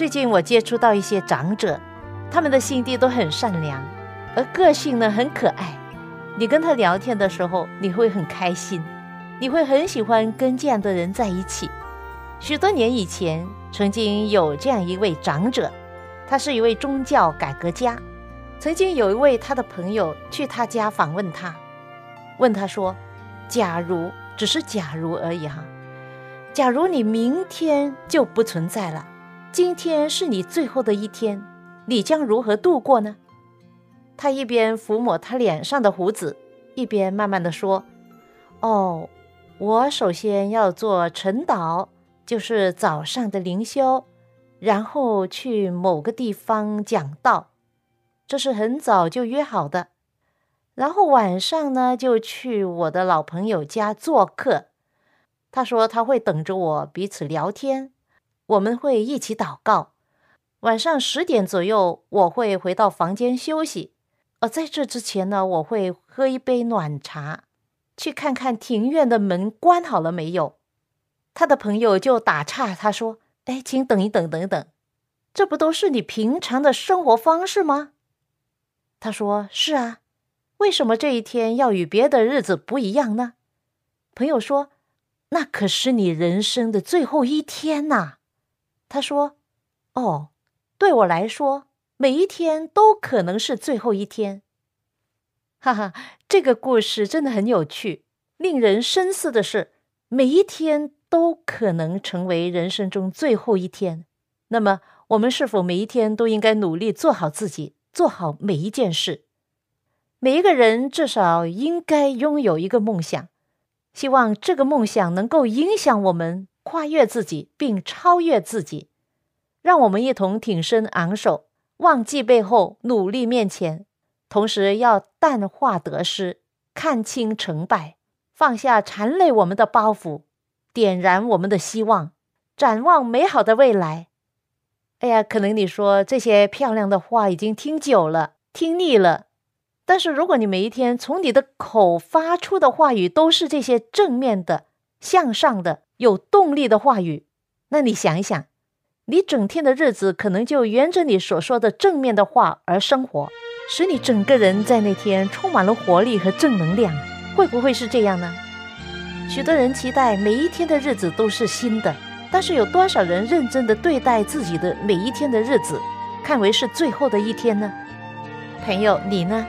最近我接触到一些长者，他们的心地都很善良，而个性呢很可爱。你跟他聊天的时候，你会很开心，你会很喜欢跟这样的人在一起。许多年以前，曾经有这样一位长者，他是一位宗教改革家。曾经有一位他的朋友去他家访问他，问他说：“假如只是假如而已哈，假如你明天就不存在了。”今天是你最后的一天，你将如何度过呢？他一边抚摸他脸上的胡子，一边慢慢的说：“哦，我首先要做晨祷，就是早上的灵修，然后去某个地方讲道，这是很早就约好的。然后晚上呢，就去我的老朋友家做客。他说他会等着我，彼此聊天。”我们会一起祷告。晚上十点左右，我会回到房间休息。而在这之前呢，我会喝一杯暖茶，去看看庭院的门关好了没有。他的朋友就打岔，他说：“哎，请等一等，等等，这不都是你平常的生活方式吗？”他说：“是啊，为什么这一天要与别的日子不一样呢？”朋友说：“那可是你人生的最后一天呐。”他说：“哦，对我来说，每一天都可能是最后一天。”哈哈，这个故事真的很有趣。令人深思的是，每一天都可能成为人生中最后一天。那么，我们是否每一天都应该努力做好自己，做好每一件事？每一个人至少应该拥有一个梦想，希望这个梦想能够影响我们。跨越自己，并超越自己，让我们一同挺身昂首，忘记背后，努力面前。同时，要淡化得失，看清成败，放下缠累我们的包袱，点燃我们的希望，展望美好的未来。哎呀，可能你说这些漂亮的话已经听久了，听腻了。但是，如果你每一天从你的口发出的话语都是这些正面的、向上的，有动力的话语，那你想一想，你整天的日子可能就沿着你所说的正面的话而生活，使你整个人在那天充满了活力和正能量，会不会是这样呢？许多人期待每一天的日子都是新的，但是有多少人认真的对待自己的每一天的日子，看为是最后的一天呢？朋友，你呢？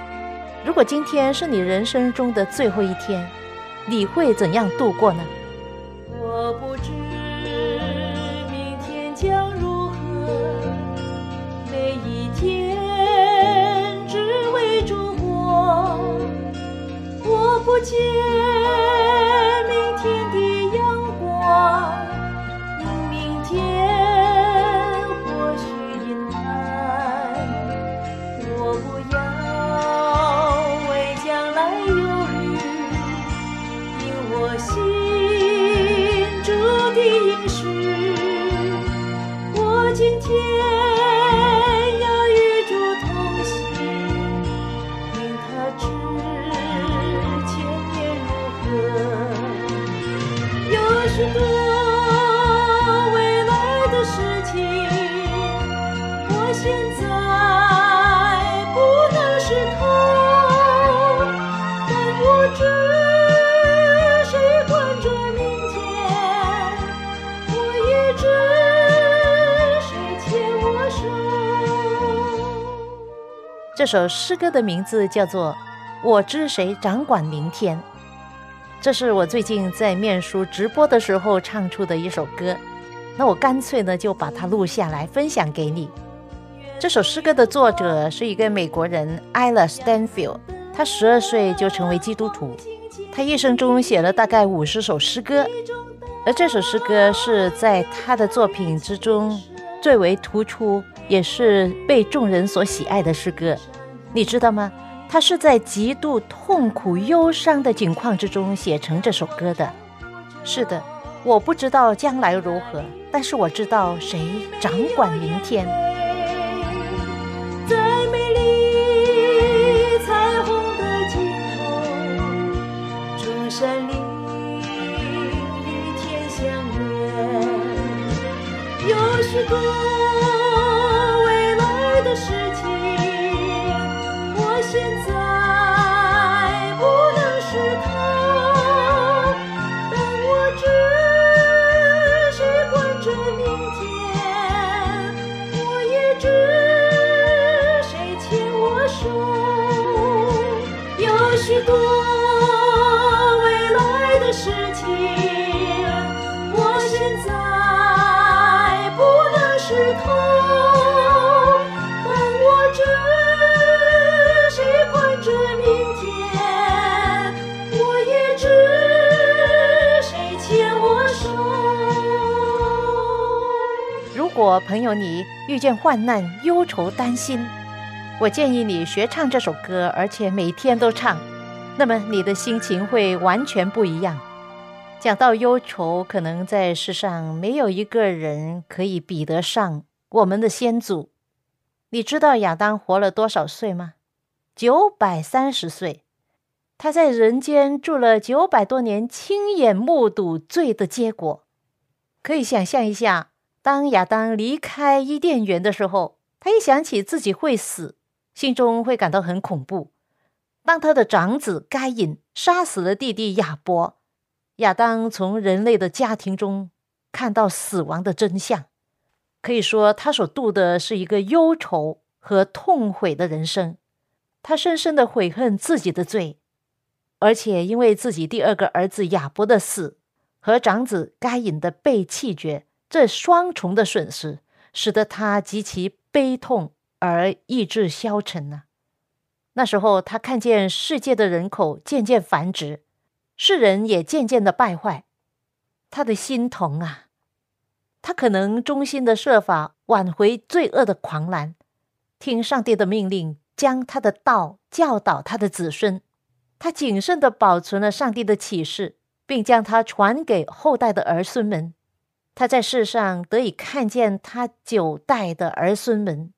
如果今天是你人生中的最后一天，你会怎样度过呢？我不知明天将如何，每一天只为烛火。我不见。这首诗歌的名字叫做《我知谁掌管明天》，这是我最近在面书直播的时候唱出的一首歌。那我干脆呢就把它录下来分享给你。这首诗歌的作者是一个美国人 Ella Stanfield，他十二岁就成为基督徒，他一生中写了大概五十首诗歌，而这首诗歌是在他的作品之中最为突出。也是被众人所喜爱的诗歌，你知道吗？他是在极度痛苦、忧伤的境况之中写成这首歌的。是的，我不知道将来如何，但是我知道谁掌管明天。许多。我朋友，你遇见患难、忧愁、担心，我建议你学唱这首歌，而且每天都唱，那么你的心情会完全不一样。讲到忧愁，可能在世上没有一个人可以比得上我们的先祖。你知道亚当活了多少岁吗？九百三十岁，他在人间住了九百多年，亲眼目睹罪的结果，可以想象一下。当亚当离开伊甸园的时候，他一想起自己会死，心中会感到很恐怖。当他的长子该隐杀死了弟弟亚伯，亚当从人类的家庭中看到死亡的真相。可以说，他所度的是一个忧愁和痛悔的人生。他深深的悔恨自己的罪，而且因为自己第二个儿子亚伯的死和长子该隐的被弃绝。这双重的损失，使得他极其悲痛而意志消沉呢。那时候，他看见世界的人口渐渐繁殖，世人也渐渐的败坏，他的心疼啊！他可能衷心的设法挽回罪恶的狂澜，听上帝的命令，将他的道教导他的子孙。他谨慎的保存了上帝的启示，并将它传给后代的儿孙们。他在世上得以看见他九代的儿孙们，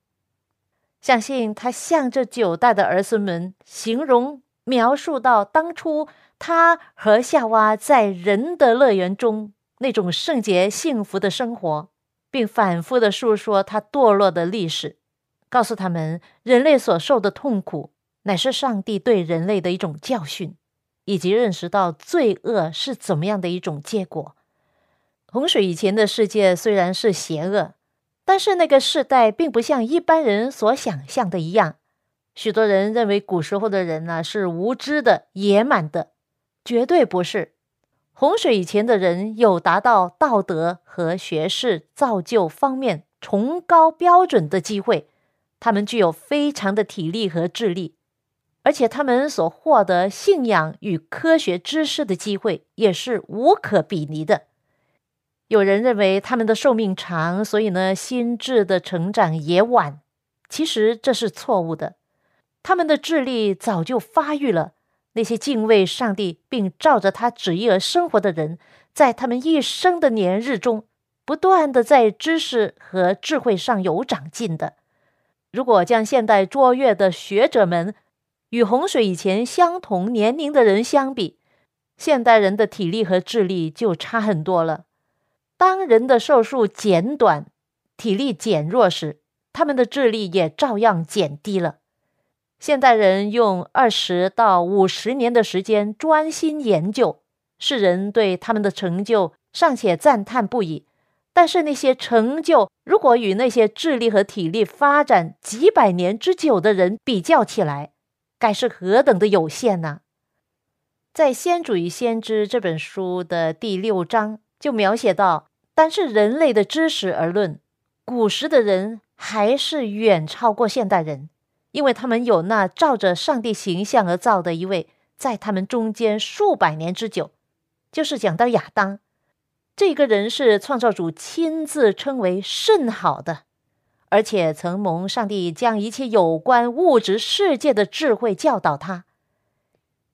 相信他向这九代的儿孙们形容描述到当初他和夏娃在人的乐园中那种圣洁幸福的生活，并反复的述说他堕落的历史，告诉他们人类所受的痛苦乃是上帝对人类的一种教训，以及认识到罪恶是怎么样的一种结果。洪水以前的世界虽然是邪恶，但是那个时代并不像一般人所想象的一样。许多人认为古时候的人呢是无知的、野蛮的，绝对不是。洪水以前的人有达到道德和学识造就方面崇高标准的机会，他们具有非常的体力和智力，而且他们所获得信仰与科学知识的机会也是无可比拟的。有人认为他们的寿命长，所以呢，心智的成长也晚。其实这是错误的。他们的智力早就发育了。那些敬畏上帝并照着他旨意而生活的人，在他们一生的年日中，不断的在知识和智慧上有长进的。如果将现代卓越的学者们与洪水以前相同年龄的人相比，现代人的体力和智力就差很多了。当人的寿数减短、体力减弱时，他们的智力也照样减低了。现代人用二十到五十年的时间专心研究，世人对他们的成就尚且赞叹不已，但是那些成就，如果与那些智力和体力发展几百年之久的人比较起来，该是何等的有限呢？在《先祖与先知》这本书的第六章就描写到，单是人类的知识而论，古时的人还是远超过现代人，因为他们有那照着上帝形象而造的一位，在他们中间数百年之久，就是讲到亚当。这个人是创造主亲自称为甚好的，而且曾蒙上帝将一切有关物质世界的智慧教导他。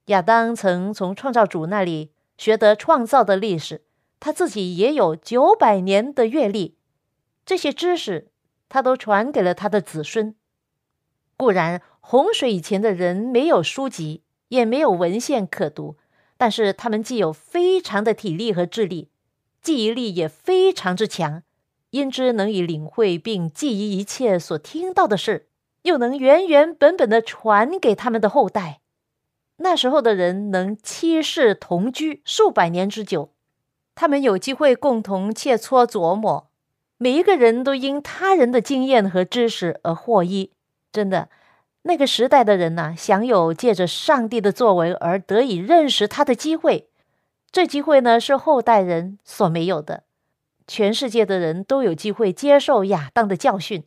亚当曾从创造主那里学得创造的历史，他自己也有九百年的阅历，这些知识他都传给了他的子孙。固然洪水以前的人没有书籍，也没有文献可读，但是他们既有非常的体力和智力。记忆力也非常之强，因之能以领会并记忆一切所听到的事，又能原原本本的传给他们的后代。那时候的人能七世同居数百年之久，他们有机会共同切磋琢磨，每一个人都因他人的经验和知识而获益。真的，那个时代的人呐，享有借着上帝的作为而得以认识他的机会。这机会呢是后代人所没有的，全世界的人都有机会接受亚当的教训。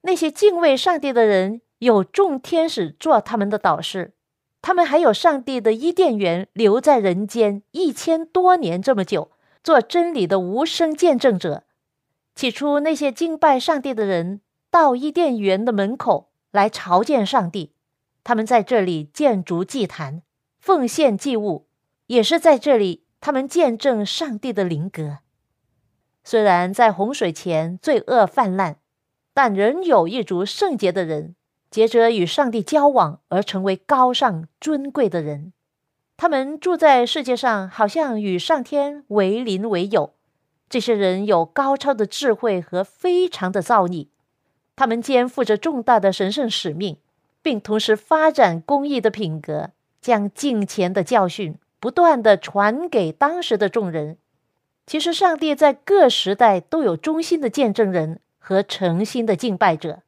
那些敬畏上帝的人有众天使做他们的导师，他们还有上帝的伊甸园留在人间一千多年这么久，做真理的无声见证者。起初那些敬拜上帝的人到伊甸园的门口来朝见上帝，他们在这里建筑祭坛，奉献祭物。也是在这里，他们见证上帝的灵格。虽然在洪水前罪恶泛滥，但仍有一族圣洁的人，接着与上帝交往而成为高尚尊贵的人。他们住在世界上，好像与上天为邻为友。这些人有高超的智慧和非常的造诣，他们肩负着重大的神圣使命，并同时发展公益的品格，将敬虔的教训。不断的传给当时的众人。其实，上帝在各时代都有忠心的见证人和诚心的敬拜者。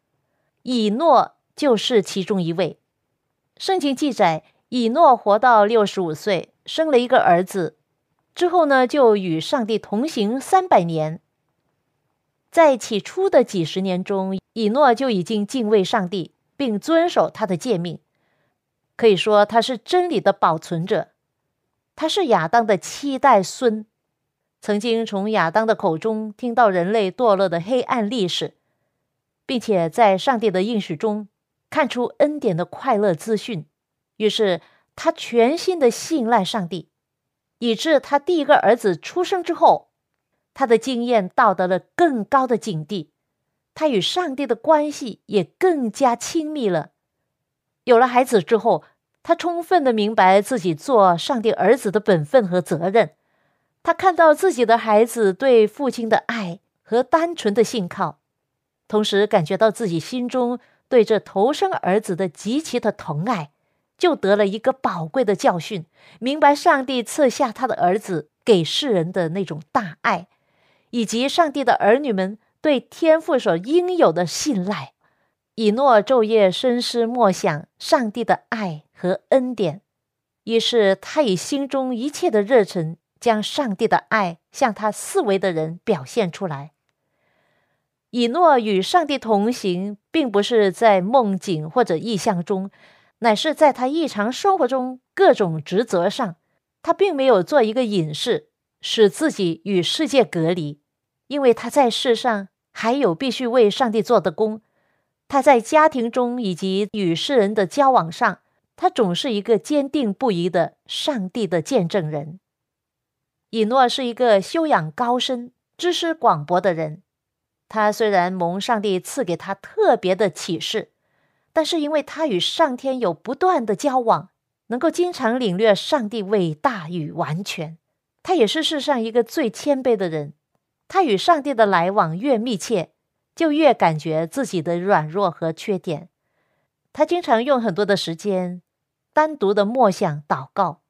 以诺就是其中一位。圣经记载，以诺活到六十五岁，生了一个儿子，之后呢，就与上帝同行三百年。在起初的几十年中，以诺就已经敬畏上帝，并遵守他的诫命。可以说，他是真理的保存者。他是亚当的七代孙，曾经从亚当的口中听到人类堕落的黑暗历史，并且在上帝的应许中看出恩典的快乐资讯。于是他全心的信赖上帝，以致他第一个儿子出生之后，他的经验到达了更高的境地，他与上帝的关系也更加亲密了。有了孩子之后。他充分的明白自己做上帝儿子的本分和责任，他看到自己的孩子对父亲的爱和单纯的信靠，同时感觉到自己心中对这头生儿子的极其的疼爱，就得了一个宝贵的教训，明白上帝赐下他的儿子给世人的那种大爱，以及上帝的儿女们对天父所应有的信赖。以诺昼夜深思默想上帝的爱和恩典，于是他以心中一切的热忱，将上帝的爱向他四围的人表现出来。以诺与上帝同行，并不是在梦境或者意象中，乃是在他日常生活中各种职责上，他并没有做一个隐士，使自己与世界隔离，因为他在世上还有必须为上帝做的工。他在家庭中以及与世人的交往上，他总是一个坚定不移的上帝的见证人。以诺是一个修养高深、知识广博的人。他虽然蒙上帝赐给他特别的启示，但是因为他与上天有不断的交往，能够经常领略上帝伟大与完全。他也是世上一个最谦卑的人。他与上帝的来往越密切。就越感觉自己的软弱和缺点。他经常用很多的时间单独的默想、祷告。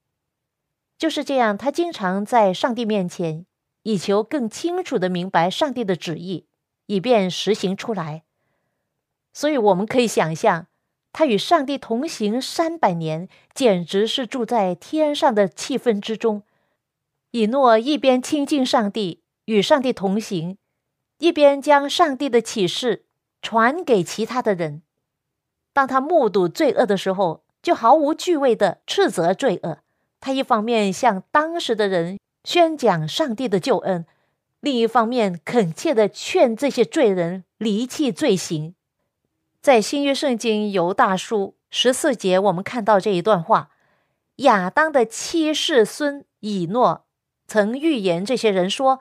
就是这样，他经常在上帝面前以求更清楚的明白上帝的旨意，以便实行出来。所以，我们可以想象，他与上帝同行三百年，简直是住在天上的气氛之中。以诺一边亲近上帝，与上帝同行，一边将上帝的启示传给其他的人。当他目睹罪恶的时候，就毫无惧畏的斥责罪恶。他一方面向当时的人宣讲上帝的救恩，另一方面恳切的劝这些罪人离弃罪行。在新约圣经犹大书十四节，我们看到这一段话：亚当的七世孙以诺曾预言这些人说：“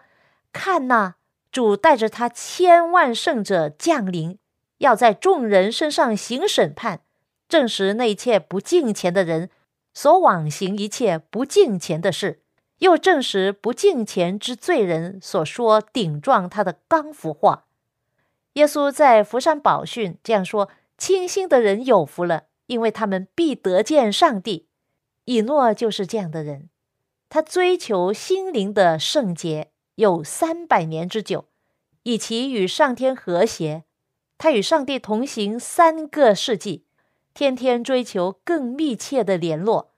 看呐，主带着他千万圣者降临。”要在众人身上行审判，证实那一切不敬虔的人所往行一切不敬虔的事，又证实不敬虔之罪人所说顶撞他的刚服话。耶稣在福山宝训这样说：“清心的人有福了，因为他们必得见上帝。”以诺就是这样的人，他追求心灵的圣洁有三百年之久，以其与上天和谐。他与上帝同行三个世纪，天天追求更密切的联络。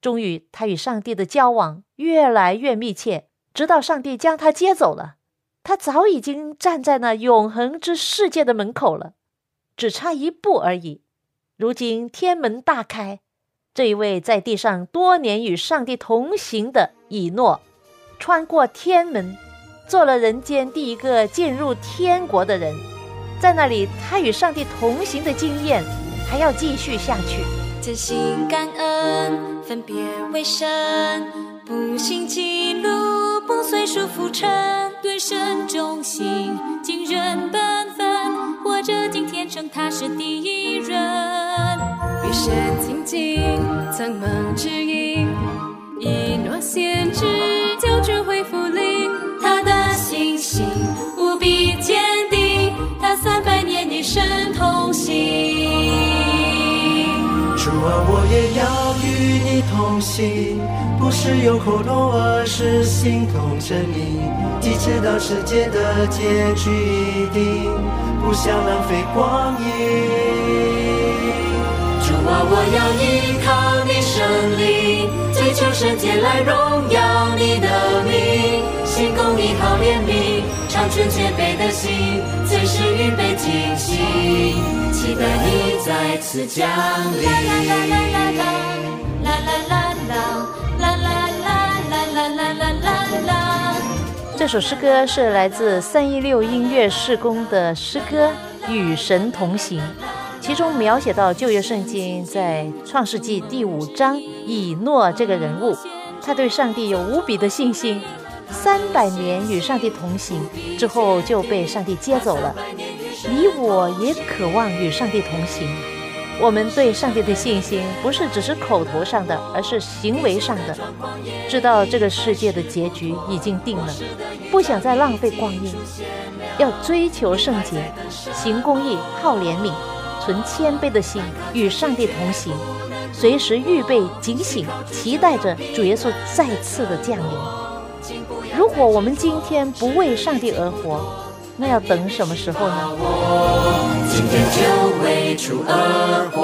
终于，他与上帝的交往越来越密切，直到上帝将他接走了。他早已经站在那永恒之世界的门口了，只差一步而已。如今天门大开，这一位在地上多年与上帝同行的以诺，穿过天门，做了人间第一个进入天国的人。在那里，他与上帝同行的经验还要继续下去。真心感恩，分别为圣，不信记录，不随俗浮沉，对身忠心，尽人本分，活着今天称他是第一人。与神亲近，曾梦指引，一诺心同行，不是用口头，而是心同真理。即知道世界的结局一定，不想浪费光阴。主啊，我要依靠你胜利，追求圣洁来荣耀你的名，心公义好怜悯。长存谦卑的心，随时预备惊喜，期待你再次降临。这首诗歌是来自三一六音乐事工的诗歌《与神同行》，其中描写到旧约圣经在创世纪第五章以诺这个人物，他对上帝有无比的信心。三百年与上帝同行之后，就被上帝接走了。你我也渴望与上帝同行。我们对上帝的信心，不是只是口头上的，而是行为上的。知道这个世界的结局已经定了，不想再浪费光阴，要追求圣洁，行公义，好怜悯，存谦卑的心，与上帝同行，随时预备警醒，期待着主耶稣再次的降临。如果我们今天不为上帝而活，那要等什么时候呢？今天就为主而活。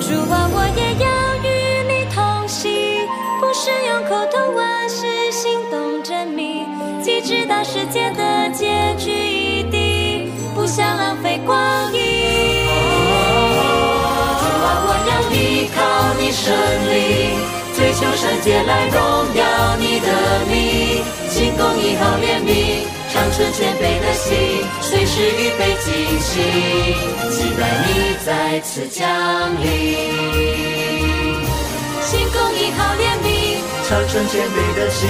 主啊，我也要与你同行，不是用口头，而是行动证明。既知道世界的结局已定，不想浪费光阴。主啊，我要依靠你胜利。追求圣洁来荣耀你的名，公义好怜悯，长存谦卑的心，随时预备惊喜，期待你再次降临。心公义好怜悯，长存谦卑的心，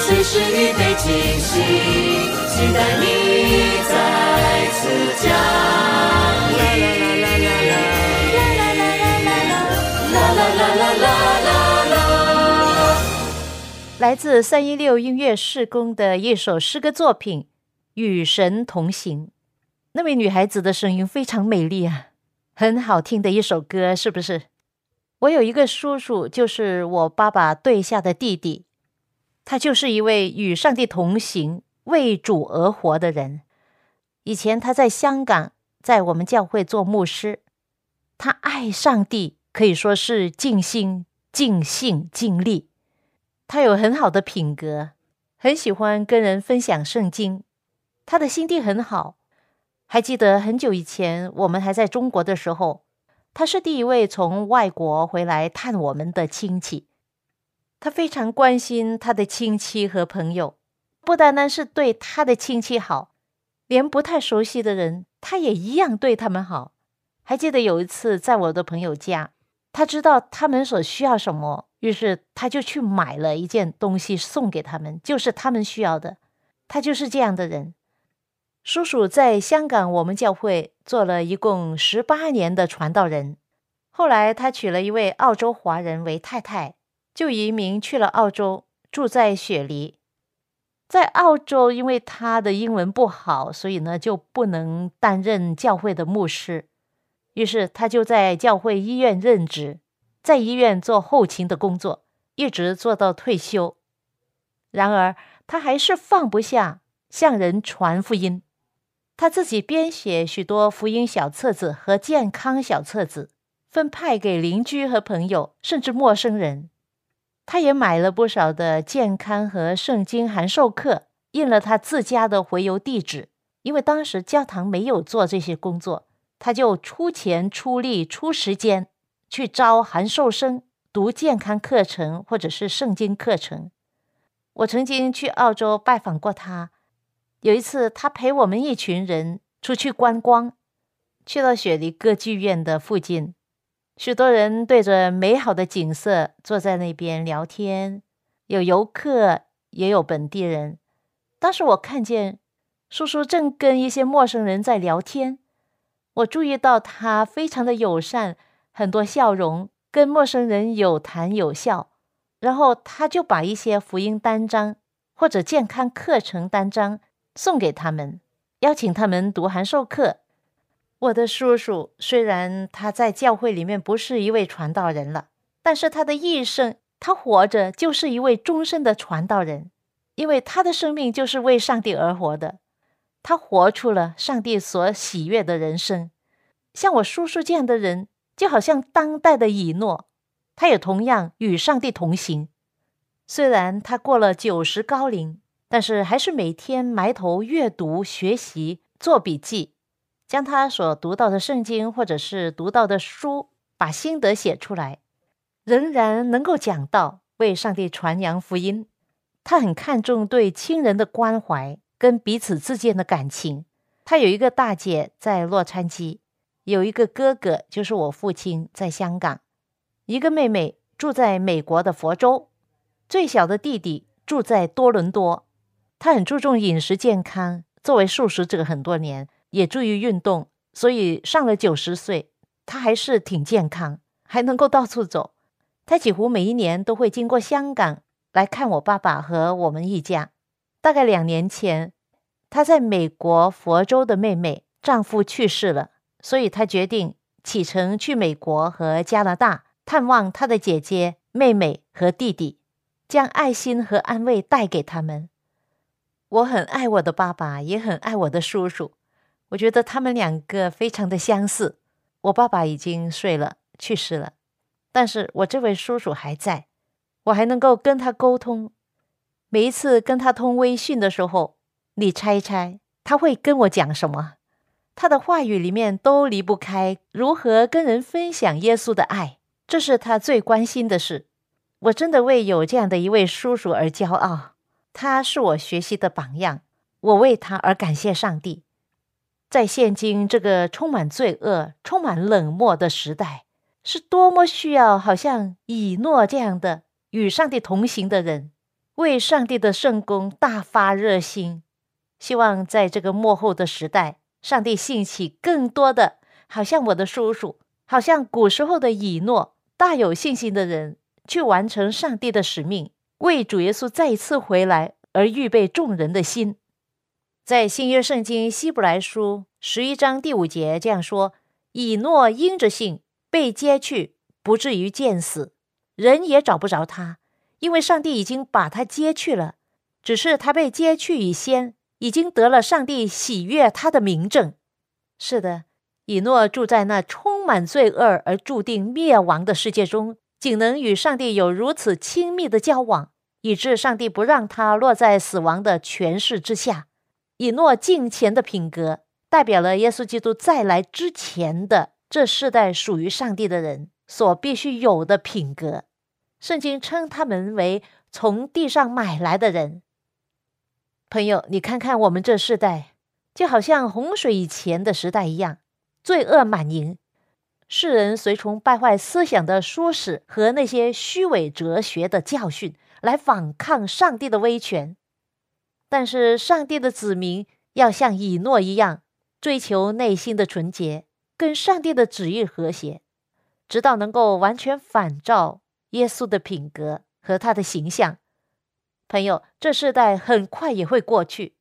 随时预备惊喜，期待你再次降临。啦啦啦啦啦啦啦啦啦啦啦啦啦啦。来自三一六音乐事工的一首诗歌作品《与神同行》。那位女孩子的声音非常美丽啊，很好听的一首歌，是不是？我有一个叔叔，就是我爸爸对下的弟弟，他就是一位与上帝同行、为主而活的人。以前他在香港，在我们教会做牧师，他爱上帝，可以说是尽心、尽性、尽力。他有很好的品格，很喜欢跟人分享圣经。他的心地很好。还记得很久以前，我们还在中国的时候，他是第一位从外国回来探我们的亲戚。他非常关心他的亲戚和朋友，不单单是对他的亲戚好，连不太熟悉的人，他也一样对他们好。还记得有一次在我的朋友家，他知道他们所需要什么，于是他就去买了一件东西送给他们，就是他们需要的。他就是这样的人。叔叔在香港我们教会做了一共十八年的传道人，后来他娶了一位澳洲华人为太太。就移民去了澳洲，住在雪梨。在澳洲，因为他的英文不好，所以呢就不能担任教会的牧师。于是他就在教会医院任职，在医院做后勤的工作，一直做到退休。然而他还是放不下向人传福音，他自己编写许多福音小册子和健康小册子，分派给邻居和朋友，甚至陌生人。他也买了不少的健康和圣经函授课，印了他自家的回邮地址。因为当时教堂没有做这些工作，他就出钱出力出时间去招函授生，读健康课程或者是圣经课程。我曾经去澳洲拜访过他，有一次他陪我们一群人出去观光，去到雪梨歌剧院的附近。许多人对着美好的景色坐在那边聊天，有游客，也有本地人。当时我看见叔叔正跟一些陌生人在聊天，我注意到他非常的友善，很多笑容，跟陌生人有谈有笑。然后他就把一些福音单张或者健康课程单张送给他们，邀请他们读函授课。我的叔叔虽然他在教会里面不是一位传道人了，但是他的一生，他活着就是一位终身的传道人，因为他的生命就是为上帝而活的，他活出了上帝所喜悦的人生。像我叔叔这样的人，就好像当代的以诺，他也同样与上帝同行。虽然他过了九十高龄，但是还是每天埋头阅读、学习、做笔记。将他所读到的圣经或者是读到的书，把心得写出来，仍然能够讲到为上帝传扬福音。他很看重对亲人的关怀跟彼此之间的感情。他有一个大姐在洛杉矶，有一个哥哥就是我父亲在香港，一个妹妹住在美国的佛州，最小的弟弟住在多伦多。他很注重饮食健康，作为素食者很多年。也注意运动，所以上了九十岁，他还是挺健康，还能够到处走。他几乎每一年都会经过香港来看我爸爸和我们一家。大概两年前，他在美国佛州的妹妹丈夫去世了，所以他决定启程去美国和加拿大探望他的姐姐、妹妹和弟弟，将爱心和安慰带给他们。我很爱我的爸爸，也很爱我的叔叔。我觉得他们两个非常的相似。我爸爸已经睡了，去世了，但是我这位叔叔还在，我还能够跟他沟通。每一次跟他通微信的时候，你猜猜他会跟我讲什么？他的话语里面都离不开如何跟人分享耶稣的爱，这是他最关心的事。我真的为有这样的一位叔叔而骄傲，他是我学习的榜样，我为他而感谢上帝。在现今这个充满罪恶、充满冷漠的时代，是多么需要好像以诺这样的与上帝同行的人，为上帝的圣功大发热心。希望在这个幕后的时代，上帝兴起更多的，好像我的叔叔，好像古时候的以诺，大有信心的人，去完成上帝的使命，为主耶稣再一次回来而预备众人的心。在新约圣经希伯来书十一章第五节这样说：“以诺因着信被接去，不至于见死，人也找不着他，因为上帝已经把他接去了。只是他被接去以先，已经得了上帝喜悦他的名证。是的，以诺住在那充满罪恶而注定灭亡的世界中，仅能与上帝有如此亲密的交往，以致上帝不让他落在死亡的权势之下。以诺敬虔的品格，代表了耶稣基督再来之前的这世代属于上帝的人所必须有的品格。圣经称他们为从地上买来的人。朋友，你看看我们这世代，就好像洪水以前的时代一样，罪恶满盈，世人随从败坏思想的说史和那些虚伪哲学的教训来反抗上帝的威权。但是，上帝的子民要像以诺一样，追求内心的纯洁，跟上帝的旨意和谐，直到能够完全反照耶稣的品格和他的形象。朋友，这世代很快也会过去。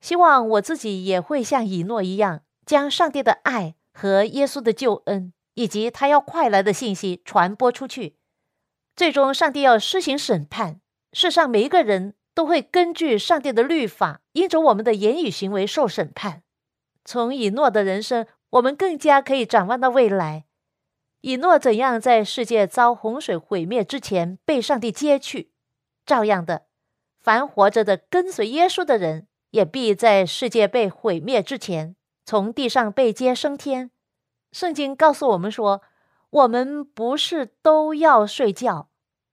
希望我自己也会像以诺一样，将上帝的爱和耶稣的救恩，以及他要快来的信息传播出去。最终，上帝要施行审判，世上每一个人都会根据上帝的律法，因着我们的言语行为受审判。从以诺的人生，我们更加可以展望到未来。以诺怎样在世界遭洪水毁灭之前被上帝接去，照样的。凡活着的跟随耶稣的人，也必在世界被毁灭之前，从地上被接升天。圣经告诉我们说，我们不是都要睡觉，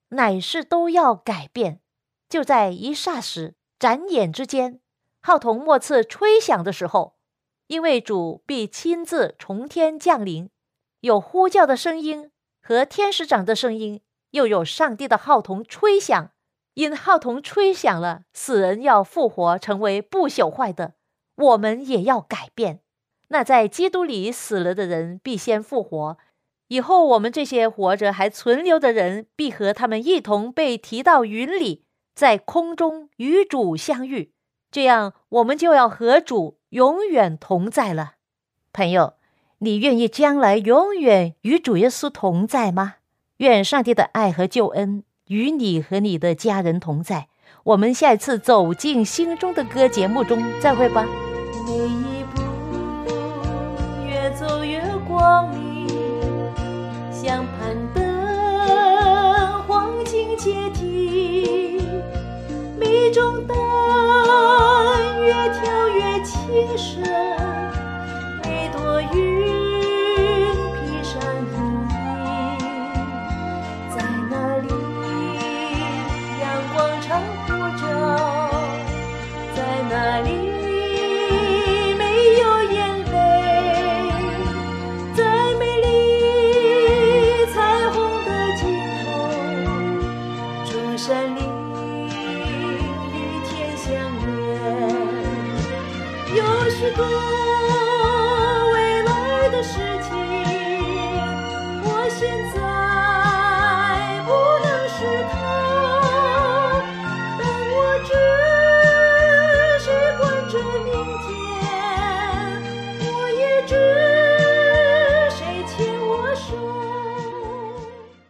乃是都要改变。就在一霎时、眨眼之间，号筒末次吹响的时候，因为主必亲自从天降临，有呼叫的声音和天使长的声音，又有上帝的号筒吹响。因号筒吹响了，死人要复活，成为不朽坏的，我们也要改变。那在基督里死了的人必先复活，以后我们这些活着还存留的人，必和他们一同被提到云里，在空中与主相遇。这样，我们就要和主永远同在了。朋友，你愿意将来永远与主耶稣同在吗？愿上帝的爱和救恩。与你和你的家人同在。我们下一次走进心中的歌节目中再会吧。每一步越走越光明，像攀登黄金阶梯。每种灯